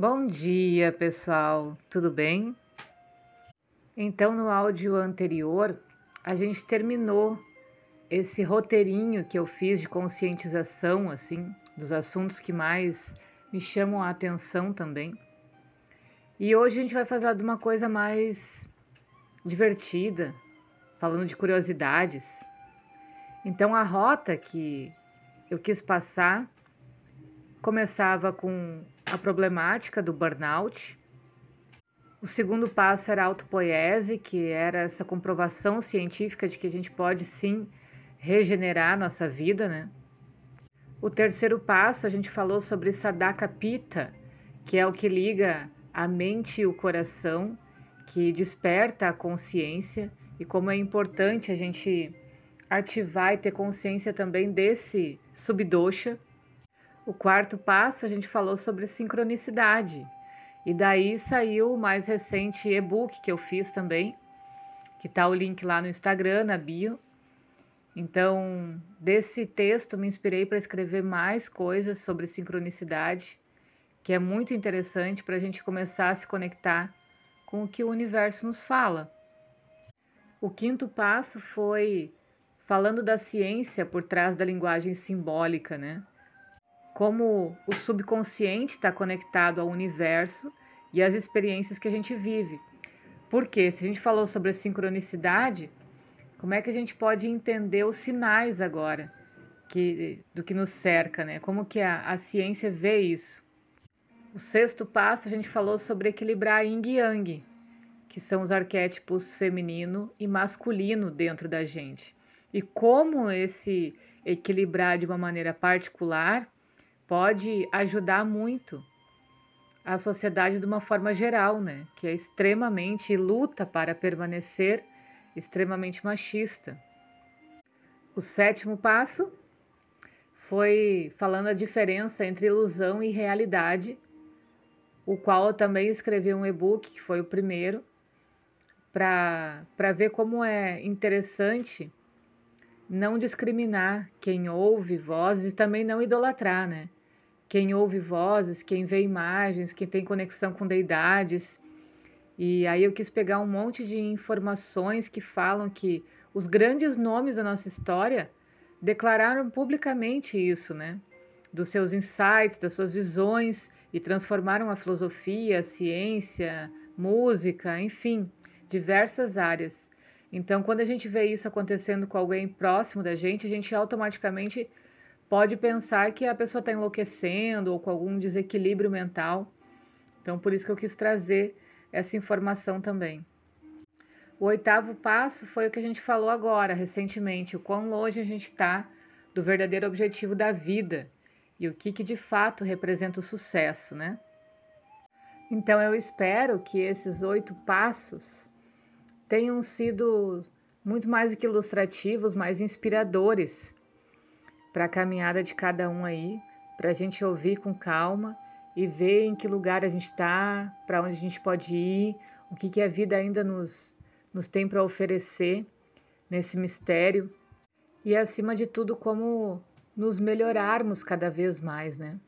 Bom dia, pessoal. Tudo bem? Então, no áudio anterior, a gente terminou esse roteirinho que eu fiz de conscientização, assim, dos assuntos que mais me chamam a atenção também. E hoje a gente vai fazer de uma coisa mais divertida, falando de curiosidades. Então, a rota que eu quis passar começava com a problemática do burnout. O segundo passo era a autopoiese, que era essa comprovação científica de que a gente pode sim regenerar nossa vida, né? O terceiro passo, a gente falou sobre Sadaka Pita, que é o que liga a mente e o coração, que desperta a consciência e como é importante a gente ativar e ter consciência também desse subdosha, o quarto passo, a gente falou sobre sincronicidade. E daí saiu o mais recente e-book que eu fiz também, que tá o link lá no Instagram, na bio. Então, desse texto me inspirei para escrever mais coisas sobre sincronicidade, que é muito interessante para a gente começar a se conectar com o que o universo nos fala. O quinto passo foi falando da ciência por trás da linguagem simbólica, né? Como o subconsciente está conectado ao universo e às experiências que a gente vive. Porque se a gente falou sobre a sincronicidade, como é que a gente pode entender os sinais agora que, do que nos cerca, né? Como que a, a ciência vê isso? O sexto passo a gente falou sobre equilibrar yin yang, que são os arquétipos feminino e masculino dentro da gente. E como esse equilibrar de uma maneira particular pode ajudar muito a sociedade de uma forma geral, né? Que é extremamente luta para permanecer extremamente machista. O sétimo passo foi falando a diferença entre ilusão e realidade, o qual eu também escrevi um e-book, que foi o primeiro, para ver como é interessante não discriminar quem ouve vozes e também não idolatrar, né? Quem ouve vozes, quem vê imagens, quem tem conexão com deidades. E aí eu quis pegar um monte de informações que falam que os grandes nomes da nossa história declararam publicamente isso, né? Dos seus insights, das suas visões e transformaram a filosofia, a ciência, música, enfim, diversas áreas. Então, quando a gente vê isso acontecendo com alguém próximo da gente, a gente automaticamente pode pensar que a pessoa está enlouquecendo ou com algum desequilíbrio mental. Então, por isso que eu quis trazer essa informação também. O oitavo passo foi o que a gente falou agora, recentemente, o quão longe a gente está do verdadeiro objetivo da vida e o que, que de fato representa o sucesso, né? Então, eu espero que esses oito passos tenham sido muito mais do que ilustrativos, mais inspiradores para a caminhada de cada um aí, para a gente ouvir com calma e ver em que lugar a gente está, para onde a gente pode ir, o que, que a vida ainda nos, nos tem para oferecer nesse mistério e, acima de tudo, como nos melhorarmos cada vez mais, né?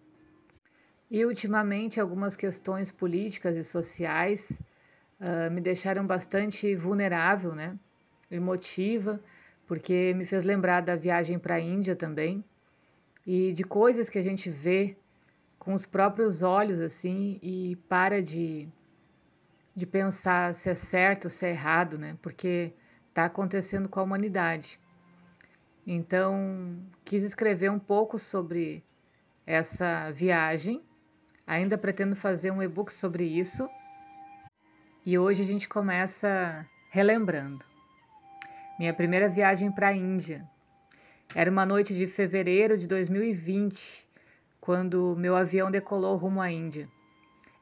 E, ultimamente, algumas questões políticas e sociais uh, me deixaram bastante vulnerável, né? Emotiva porque me fez lembrar da viagem para a Índia também e de coisas que a gente vê com os próprios olhos assim e para de de pensar se é certo, se é errado, né? Porque está acontecendo com a humanidade. Então, quis escrever um pouco sobre essa viagem. Ainda pretendo fazer um e-book sobre isso. E hoje a gente começa relembrando. Minha primeira viagem para a Índia. Era uma noite de fevereiro de 2020, quando meu avião decolou rumo à Índia.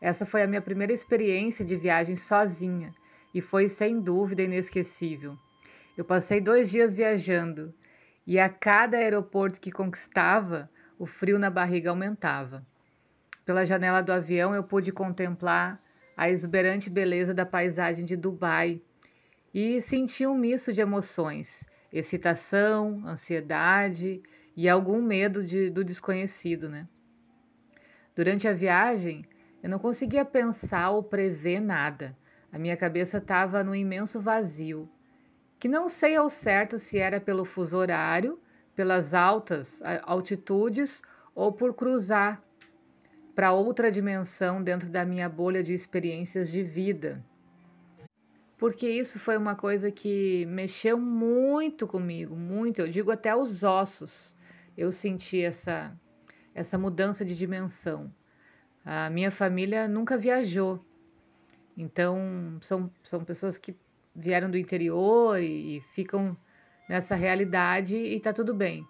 Essa foi a minha primeira experiência de viagem sozinha e foi sem dúvida inesquecível. Eu passei dois dias viajando e a cada aeroporto que conquistava, o frio na barriga aumentava. Pela janela do avião eu pude contemplar a exuberante beleza da paisagem de Dubai e senti um misto de emoções, excitação, ansiedade e algum medo de, do desconhecido, né? Durante a viagem, Eu não conseguia pensar ou prever nada. A minha cabeça estava no imenso vazio, que não sei ao certo se era pelo fuso horário, pelas altas altitudes ou por cruzar para outra dimensão dentro da minha bolha de experiências de vida. Porque isso foi uma coisa que mexeu muito comigo, muito, eu digo até os ossos. Eu senti essa essa mudança de dimensão. A minha família nunca viajou. Então, são, são pessoas que vieram do interior e, e ficam nessa realidade e tá tudo bem.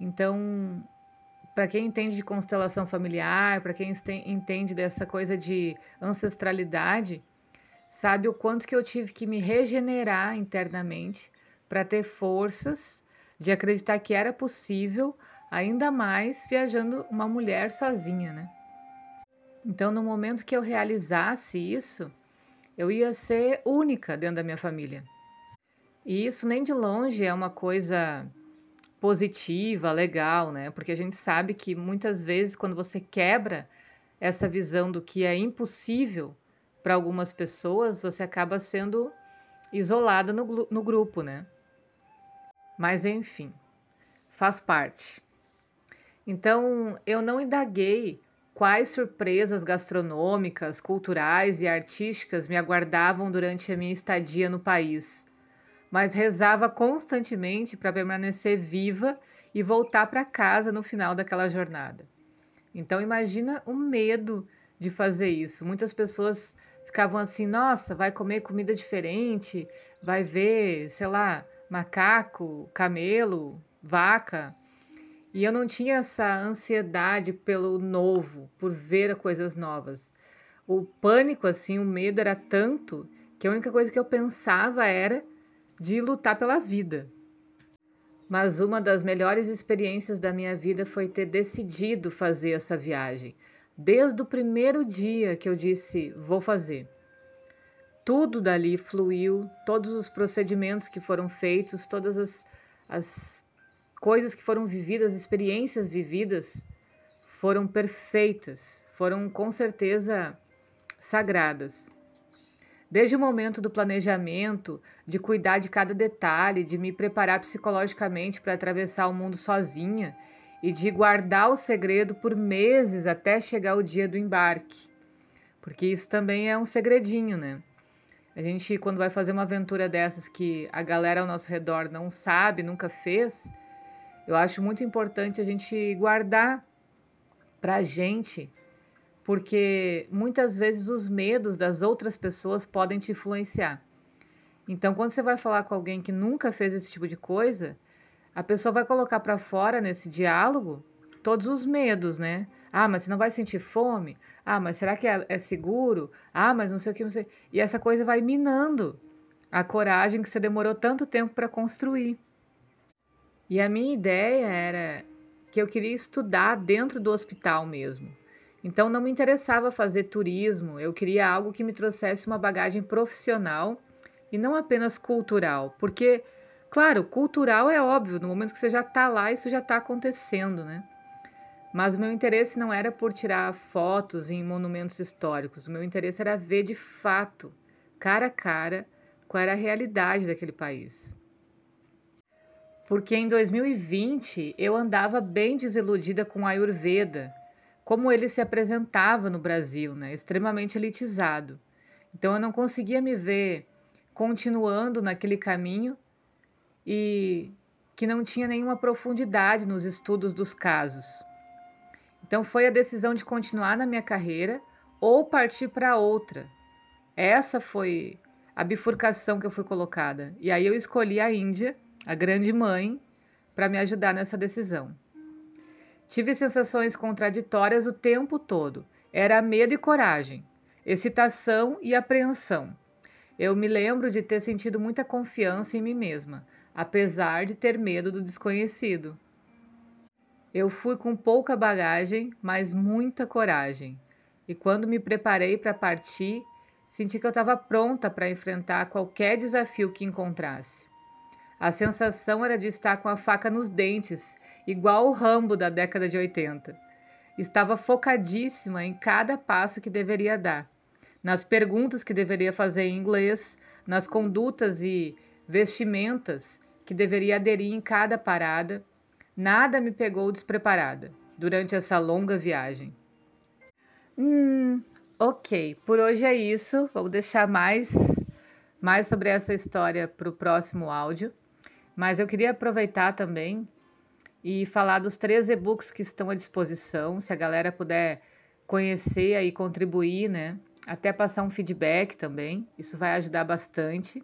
Então, para quem entende de constelação familiar, para quem entende dessa coisa de ancestralidade, sabe o quanto que eu tive que me regenerar internamente para ter forças de acreditar que era possível, ainda mais viajando uma mulher sozinha, né? Então, no momento que eu realizasse isso, eu ia ser única dentro da minha família. E isso nem de longe é uma coisa positiva, legal, né? Porque a gente sabe que muitas vezes quando você quebra essa visão do que é impossível para algumas pessoas, você acaba sendo isolada no, no grupo, né? Mas enfim, faz parte. Então, eu não indaguei quais surpresas gastronômicas, culturais e artísticas me aguardavam durante a minha estadia no país mas rezava constantemente para permanecer viva e voltar para casa no final daquela jornada. Então imagina o medo de fazer isso. Muitas pessoas ficavam assim: "Nossa, vai comer comida diferente, vai ver, sei lá, macaco, camelo, vaca". E eu não tinha essa ansiedade pelo novo, por ver coisas novas. O pânico assim, o medo era tanto que a única coisa que eu pensava era de lutar pela vida. Mas uma das melhores experiências da minha vida foi ter decidido fazer essa viagem. Desde o primeiro dia que eu disse, vou fazer. Tudo dali fluiu, todos os procedimentos que foram feitos, todas as, as coisas que foram vividas, experiências vividas, foram perfeitas, foram com certeza sagradas. Desde o momento do planejamento, de cuidar de cada detalhe, de me preparar psicologicamente para atravessar o mundo sozinha e de guardar o segredo por meses até chegar o dia do embarque. Porque isso também é um segredinho, né? A gente, quando vai fazer uma aventura dessas que a galera ao nosso redor não sabe, nunca fez, eu acho muito importante a gente guardar para a gente porque muitas vezes os medos das outras pessoas podem te influenciar. Então, quando você vai falar com alguém que nunca fez esse tipo de coisa, a pessoa vai colocar para fora nesse diálogo todos os medos, né? Ah, mas você não vai sentir fome? Ah, mas será que é, é seguro? Ah, mas não sei o que, não sei. E essa coisa vai minando a coragem que você demorou tanto tempo para construir. E a minha ideia era que eu queria estudar dentro do hospital mesmo. Então não me interessava fazer turismo, eu queria algo que me trouxesse uma bagagem profissional e não apenas cultural, porque, claro, cultural é óbvio, no momento que você já está lá, isso já está acontecendo, né? Mas o meu interesse não era por tirar fotos em monumentos históricos, o meu interesse era ver de fato, cara a cara, qual era a realidade daquele país. Porque em 2020 eu andava bem desiludida com a Ayurveda como ele se apresentava no Brasil, né? extremamente elitizado. Então eu não conseguia me ver continuando naquele caminho e que não tinha nenhuma profundidade nos estudos dos casos. Então foi a decisão de continuar na minha carreira ou partir para outra. Essa foi a bifurcação que eu fui colocada. E aí eu escolhi a Índia, a grande mãe, para me ajudar nessa decisão. Tive sensações contraditórias o tempo todo. Era medo e coragem, excitação e apreensão. Eu me lembro de ter sentido muita confiança em mim mesma, apesar de ter medo do desconhecido. Eu fui com pouca bagagem, mas muita coragem. E quando me preparei para partir, senti que eu estava pronta para enfrentar qualquer desafio que encontrasse. A sensação era de estar com a faca nos dentes, igual o Rambo da década de 80. estava focadíssima em cada passo que deveria dar, nas perguntas que deveria fazer em inglês, nas condutas e vestimentas que deveria aderir em cada parada. Nada me pegou despreparada durante essa longa viagem. Hum, ok, por hoje é isso. Vou deixar mais, mais sobre essa história para o próximo áudio. Mas eu queria aproveitar também e falar dos três e-books que estão à disposição, se a galera puder conhecer e contribuir, né? Até passar um feedback também, isso vai ajudar bastante.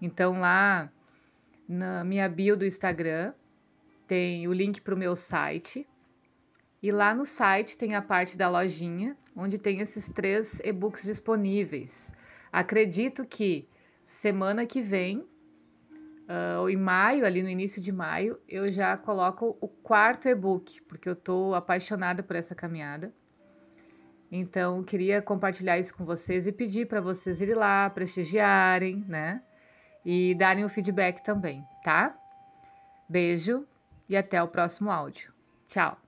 Então lá na minha bio do Instagram tem o link para o meu site. E lá no site tem a parte da lojinha, onde tem esses três e-books disponíveis. Acredito que semana que vem, uh, em maio, ali no início de maio, eu já coloco o quarto e-book, porque eu estou apaixonada por essa caminhada. Então, queria compartilhar isso com vocês e pedir para vocês irem lá, prestigiarem, né? E darem o feedback também, tá? Beijo e até o próximo áudio. Tchau!